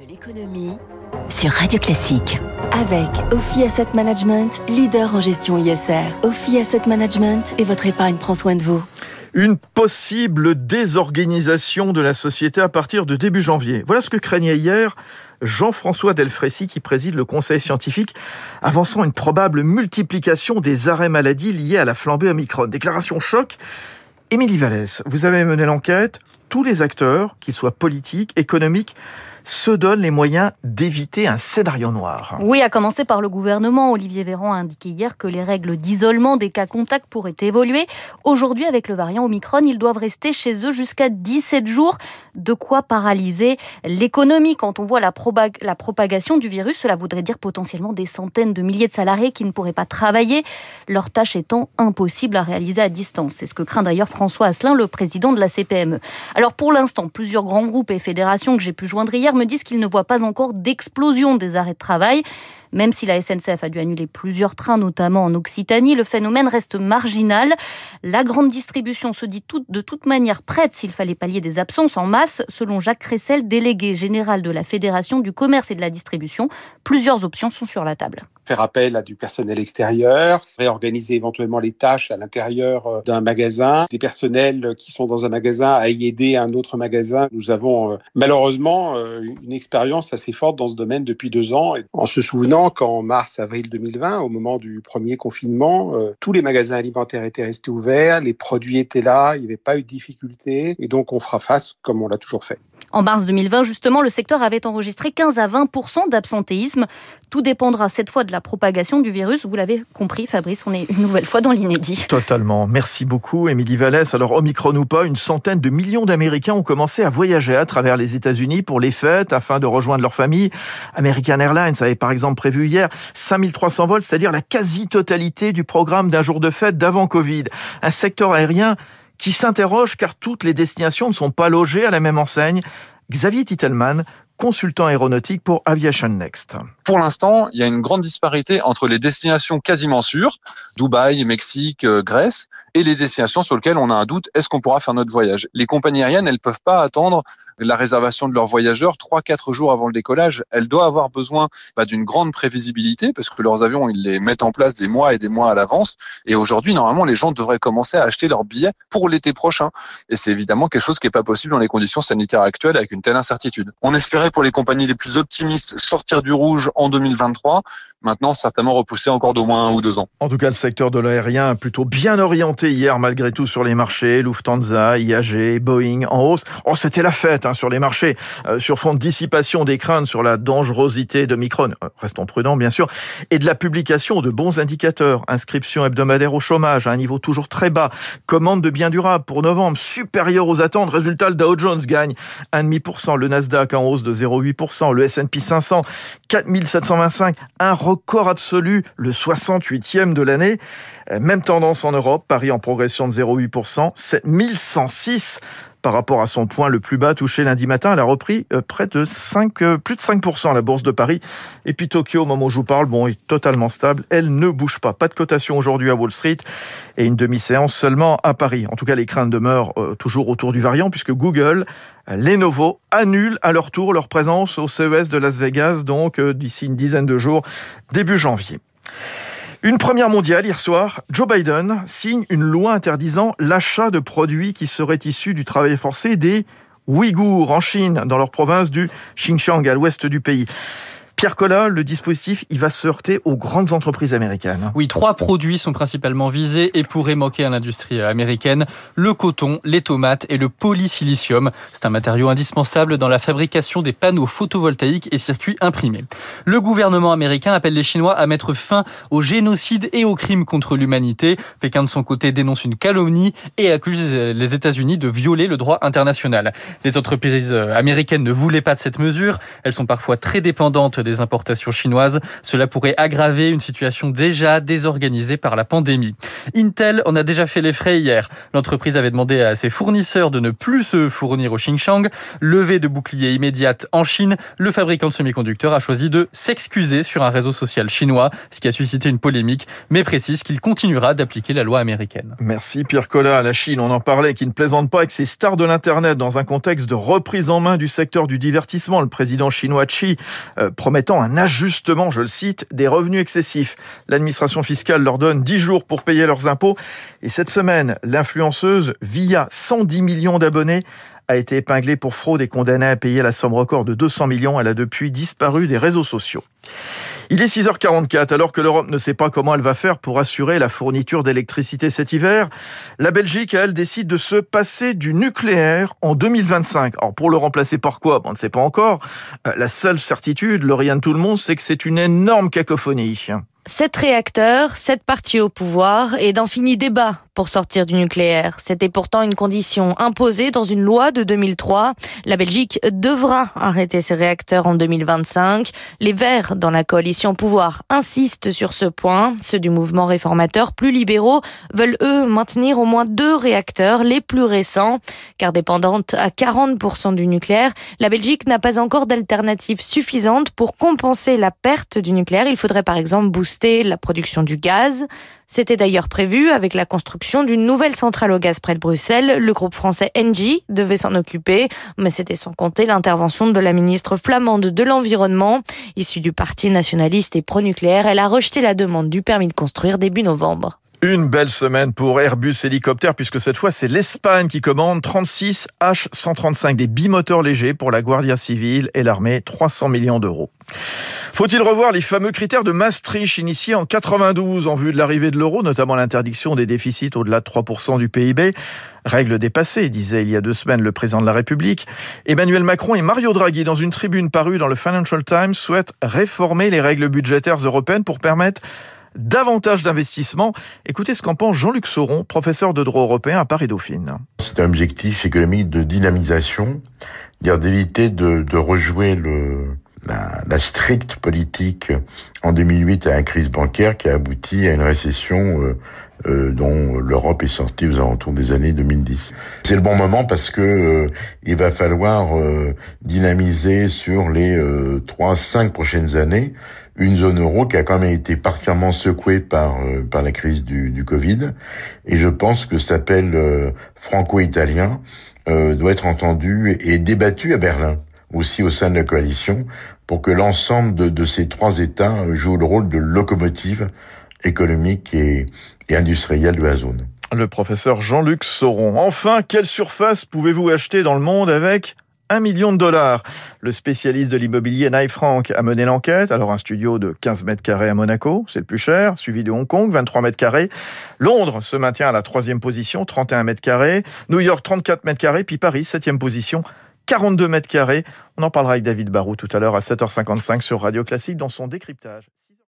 de l'économie sur Radio Classique. Avec Ophi Asset Management, leader en gestion ISR. Ophi Asset Management et votre épargne prend soin de vous. Une possible désorganisation de la société à partir de début janvier. Voilà ce que craignait hier Jean-François Delfrécy qui préside le conseil scientifique, avançant une probable multiplication des arrêts maladie liés à la flambée Omicron. Déclaration choc. Émilie Vallès, vous avez mené l'enquête. Tous les acteurs, qu'ils soient politiques, économiques, se donnent les moyens d'éviter un scénario noir. Oui, à commencer par le gouvernement. Olivier Véran a indiqué hier que les règles d'isolement des cas contacts pourraient évoluer. Aujourd'hui, avec le variant Omicron, ils doivent rester chez eux jusqu'à 17 jours. De quoi paralyser l'économie. Quand on voit la, la propagation du virus, cela voudrait dire potentiellement des centaines de milliers de salariés qui ne pourraient pas travailler, leur tâche étant impossible à réaliser à distance. C'est ce que craint d'ailleurs François Asselin, le président de la CPME. Alors pour l'instant, plusieurs grands groupes et fédérations que j'ai pu joindre hier me disent qu'ils ne voient pas encore d'explosion des arrêts de travail. Même si la SNCF a dû annuler plusieurs trains, notamment en Occitanie, le phénomène reste marginal. La grande distribution se dit de toute manière prête s'il fallait pallier des absences en masse. Selon Jacques Cressel, délégué général de la Fédération du commerce et de la distribution, plusieurs options sont sur la table faire appel à du personnel extérieur, réorganiser éventuellement les tâches à l'intérieur euh, d'un magasin, des personnels qui sont dans un magasin à y aider un autre magasin. Nous avons euh, malheureusement euh, une expérience assez forte dans ce domaine depuis deux ans, en se souvenant qu'en mars-avril 2020, au moment du premier confinement, tous les magasins alimentaires étaient restés ouverts, les produits étaient là, il n'y avait pas eu de difficulté, et donc on fera face comme on l'a toujours fait. En mars 2020, justement, le secteur avait enregistré 15 à 20 d'absentéisme. Tout dépendra cette fois de la propagation du virus. Vous l'avez compris, Fabrice, on est une nouvelle fois dans l'inédit. Totalement. Merci beaucoup, Émilie Vallès. Alors, Omicron ou pas, une centaine de millions d'Américains ont commencé à voyager à travers les États-Unis pour les fêtes afin de rejoindre leur famille. American Airlines avait par exemple prévu hier 5300 vols, c'est-à-dire la quasi-totalité du programme d'un jour de fête d'avant Covid. Un secteur aérien qui s'interroge car toutes les destinations ne sont pas logées à la même enseigne. Xavier Titelman, consultant aéronautique pour Aviation Next. Pour l'instant, il y a une grande disparité entre les destinations quasiment sûres, Dubaï, Mexique, euh, Grèce, et les destinations sur lesquelles on a un doute, est-ce qu'on pourra faire notre voyage? Les compagnies aériennes, elles peuvent pas attendre la réservation de leurs voyageurs 3-4 jours avant le décollage. Elles doivent avoir besoin bah, d'une grande prévisibilité parce que leurs avions, ils les mettent en place des mois et des mois à l'avance. Et aujourd'hui, normalement, les gens devraient commencer à acheter leurs billets pour l'été prochain. Et c'est évidemment quelque chose qui n'est pas possible dans les conditions sanitaires actuelles avec une telle incertitude. On espérait pour les compagnies les plus optimistes sortir du rouge en 2023. Maintenant, certainement repoussé encore d'au moins un ou deux ans. En tout cas, le secteur de l'aérien plutôt bien orienté hier malgré tout sur les marchés. Lufthansa, IAG, Boeing en hausse. Oh, c'était la fête hein, sur les marchés, euh, sur fond de dissipation des craintes sur la dangerosité de Micron. Euh, restons prudents, bien sûr. Et de la publication de bons indicateurs. Inscription hebdomadaire au chômage à un niveau toujours très bas. Commande de biens durables pour novembre supérieure aux attentes. Résultat, le Dow Jones gagne 1,5%. Le Nasdaq en hausse de 0,8%. Le S&P 500, 4725. Un record absolu, le 68e de l'année. Euh, même tendance en Europe, Paris en progression de 0,8%, 7106 par rapport à son point le plus bas touché lundi matin. Elle a repris euh, près de 5, euh, plus de 5% à la bourse de Paris. Et puis Tokyo, au moment où je vous parle, bon, est totalement stable. Elle ne bouge pas. Pas de cotation aujourd'hui à Wall Street et une demi-séance seulement à Paris. En tout cas, les craintes demeurent toujours autour du variant puisque Google Lenovo annule à leur tour leur présence au CES de Las Vegas, donc euh, d'ici une dizaine de jours, début janvier. Une première mondiale hier soir, Joe Biden signe une loi interdisant l'achat de produits qui seraient issus du travail forcé des Ouïghours en Chine, dans leur province du Xinjiang, à l'ouest du pays. Pierre Collat, le dispositif, il va se heurter aux grandes entreprises américaines. Oui, trois produits sont principalement visés et pourraient manquer à l'industrie américaine. Le coton, les tomates et le polysilicium. C'est un matériau indispensable dans la fabrication des panneaux photovoltaïques et circuits imprimés. Le gouvernement américain appelle les Chinois à mettre fin au génocide et aux crimes contre l'humanité. Pékin, de son côté, dénonce une calomnie et accuse les États-Unis de violer le droit international. Les entreprises américaines ne voulaient pas de cette mesure. Elles sont parfois très dépendantes des des importations chinoises. Cela pourrait aggraver une situation déjà désorganisée par la pandémie. Intel en a déjà fait les frais hier. L'entreprise avait demandé à ses fournisseurs de ne plus se fournir au Xinjiang. Levée de bouclier immédiate en Chine, le fabricant de semi-conducteurs a choisi de s'excuser sur un réseau social chinois, ce qui a suscité une polémique, mais précise qu'il continuera d'appliquer la loi américaine. Merci Pierre Collat. La Chine, on en parlait, qui ne plaisante pas avec ses stars de l'Internet dans un contexte de reprise en main du secteur du divertissement. Le président chinois Xi euh, promettant un ajustement, je le cite, des revenus excessifs. L'administration fiscale leur donne 10 jours pour payer leurs impôts. Et cette semaine, l'influenceuse, via 110 millions d'abonnés, a été épinglée pour fraude et condamnée à payer la somme record de 200 millions. Elle a depuis disparu des réseaux sociaux. Il est 6h44 alors que l'Europe ne sait pas comment elle va faire pour assurer la fourniture d'électricité cet hiver. La Belgique, elle, décide de se passer du nucléaire en 2025. Alors pour le remplacer par quoi? On ne sait pas encore. Euh, la seule certitude, Lauriane tout le monde, c'est que c'est une énorme cacophonie. Sept réacteurs, sept partis au pouvoir et d'infinis débats pour sortir du nucléaire. C'était pourtant une condition imposée dans une loi de 2003. La Belgique devra arrêter ses réacteurs en 2025. Les Verts dans la coalition pouvoir insistent sur ce point. Ceux du mouvement réformateur plus libéraux veulent eux maintenir au moins deux réacteurs, les plus récents. Car dépendante à 40% du nucléaire, la Belgique n'a pas encore d'alternative suffisante pour compenser la perte du nucléaire. Il faudrait par exemple booster la production du gaz. C'était d'ailleurs prévu avec la construction d'une nouvelle centrale au gaz près de Bruxelles. Le groupe français Engie devait s'en occuper, mais c'était sans compter l'intervention de la ministre flamande de l'Environnement. Issue du parti nationaliste et pro-nucléaire, elle a rejeté la demande du permis de construire début novembre. Une belle semaine pour Airbus Hélicoptère puisque cette fois c'est l'Espagne qui commande 36 H135 des bimoteurs légers pour la Guardia Civile et l'armée 300 millions d'euros. Faut-il revoir les fameux critères de Maastricht initiés en 92 en vue de l'arrivée de l'euro, notamment l'interdiction des déficits au-delà de 3% du PIB Règle dépassée, disait il y a deux semaines le président de la République. Emmanuel Macron et Mario Draghi, dans une tribune parue dans le Financial Times, souhaitent réformer les règles budgétaires européennes pour permettre davantage d'investissements. Écoutez ce qu'en pense Jean-Luc Sauron, professeur de droit européen à Paris-Dauphine. C'est un objectif économique de dynamisation, dire d'éviter de, de rejouer le, la, la, stricte politique en 2008 à la crise bancaire qui a abouti à une récession euh, euh, dont l'Europe est sortie aux alentours des années 2010. C'est le bon moment parce que euh, il va falloir euh, dynamiser sur les trois, cinq prochaines années une zone euro qui a quand même été particulièrement secouée par par la crise du, du Covid. Et je pense que cet appel franco-italien doit être entendu et débattu à Berlin aussi au sein de la coalition, pour que l'ensemble de, ces trois États jouent le rôle de locomotive économique et, industrielle de la zone. Le professeur Jean-Luc Sauron. Enfin, quelle surface pouvez-vous acheter dans le monde avec 1 million de dollars? Le spécialiste de l'immobilier Knife Frank a mené l'enquête. Alors un studio de 15 mètres carrés à Monaco, c'est le plus cher, suivi de Hong Kong, 23 mètres carrés. Londres se maintient à la troisième position, 31 mètres carrés. New York, 34 mètres carrés. Puis Paris, septième position, 42 mètres carrés. On en parlera avec David Barou tout à l'heure à 7h55 sur Radio Classique dans son décryptage.